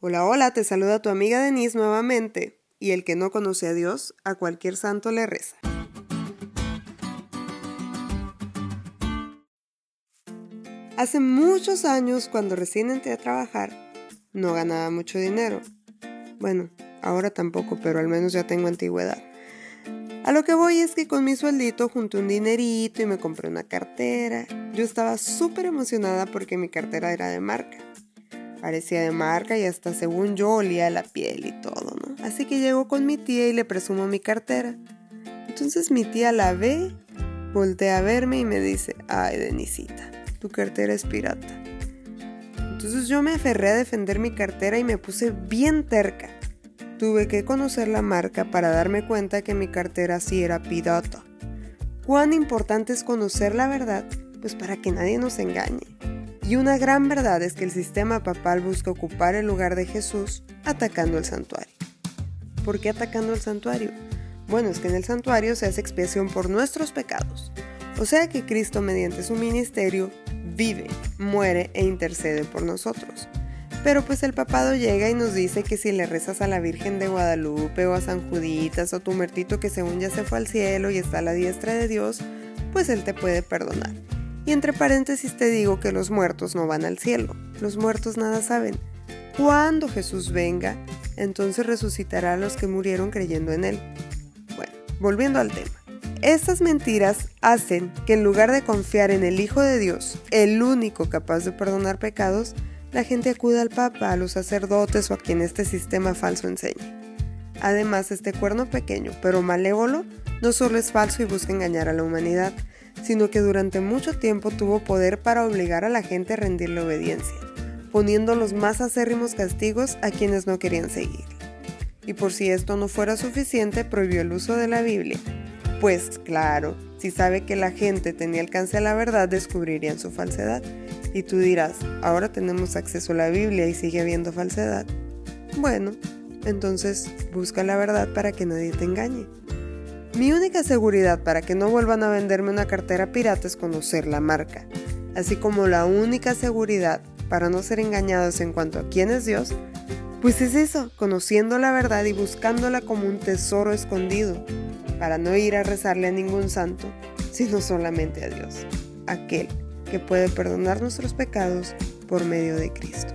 Hola, hola, te saluda tu amiga Denise nuevamente. Y el que no conoce a Dios, a cualquier santo le reza. Hace muchos años, cuando recién entré a trabajar, no ganaba mucho dinero. Bueno, ahora tampoco, pero al menos ya tengo antigüedad. A lo que voy es que con mi sueldito junté un dinerito y me compré una cartera. Yo estaba súper emocionada porque mi cartera era de marca. Parecía de marca y hasta según yo olía la piel y todo, ¿no? Así que llego con mi tía y le presumo mi cartera. Entonces mi tía la ve, voltea a verme y me dice, ay Denisita, tu cartera es pirata. Entonces yo me aferré a defender mi cartera y me puse bien terca. Tuve que conocer la marca para darme cuenta que mi cartera sí era pirata. Cuán importante es conocer la verdad, pues para que nadie nos engañe. Y una gran verdad es que el sistema papal busca ocupar el lugar de Jesús atacando el santuario. ¿Por qué atacando el santuario? Bueno, es que en el santuario se hace expiación por nuestros pecados. O sea que Cristo mediante su ministerio vive, muere e intercede por nosotros. Pero pues el papado llega y nos dice que si le rezas a la Virgen de Guadalupe o a San Juditas o tu muertito que según ya se fue al cielo y está a la diestra de Dios, pues él te puede perdonar. Y entre paréntesis te digo que los muertos no van al cielo, los muertos nada saben. Cuando Jesús venga, entonces resucitará a los que murieron creyendo en Él. Bueno, volviendo al tema. Estas mentiras hacen que en lugar de confiar en el Hijo de Dios, el único capaz de perdonar pecados, la gente acuda al Papa, a los sacerdotes o a quien este sistema falso enseñe. Además, este cuerno pequeño, pero malévolo, no solo es falso y busca engañar a la humanidad, sino que durante mucho tiempo tuvo poder para obligar a la gente a rendirle obediencia, poniendo los más acérrimos castigos a quienes no querían seguir. Y por si esto no fuera suficiente, prohibió el uso de la Biblia. Pues claro, si sabe que la gente tenía alcance a la verdad, descubrirían su falsedad. Y tú dirás, ahora tenemos acceso a la Biblia y sigue habiendo falsedad. Bueno, entonces busca la verdad para que nadie te engañe. Mi única seguridad para que no vuelvan a venderme una cartera pirata es conocer la marca, así como la única seguridad para no ser engañados en cuanto a quién es Dios, pues es eso, conociendo la verdad y buscándola como un tesoro escondido, para no ir a rezarle a ningún santo, sino solamente a Dios, aquel que puede perdonar nuestros pecados por medio de Cristo.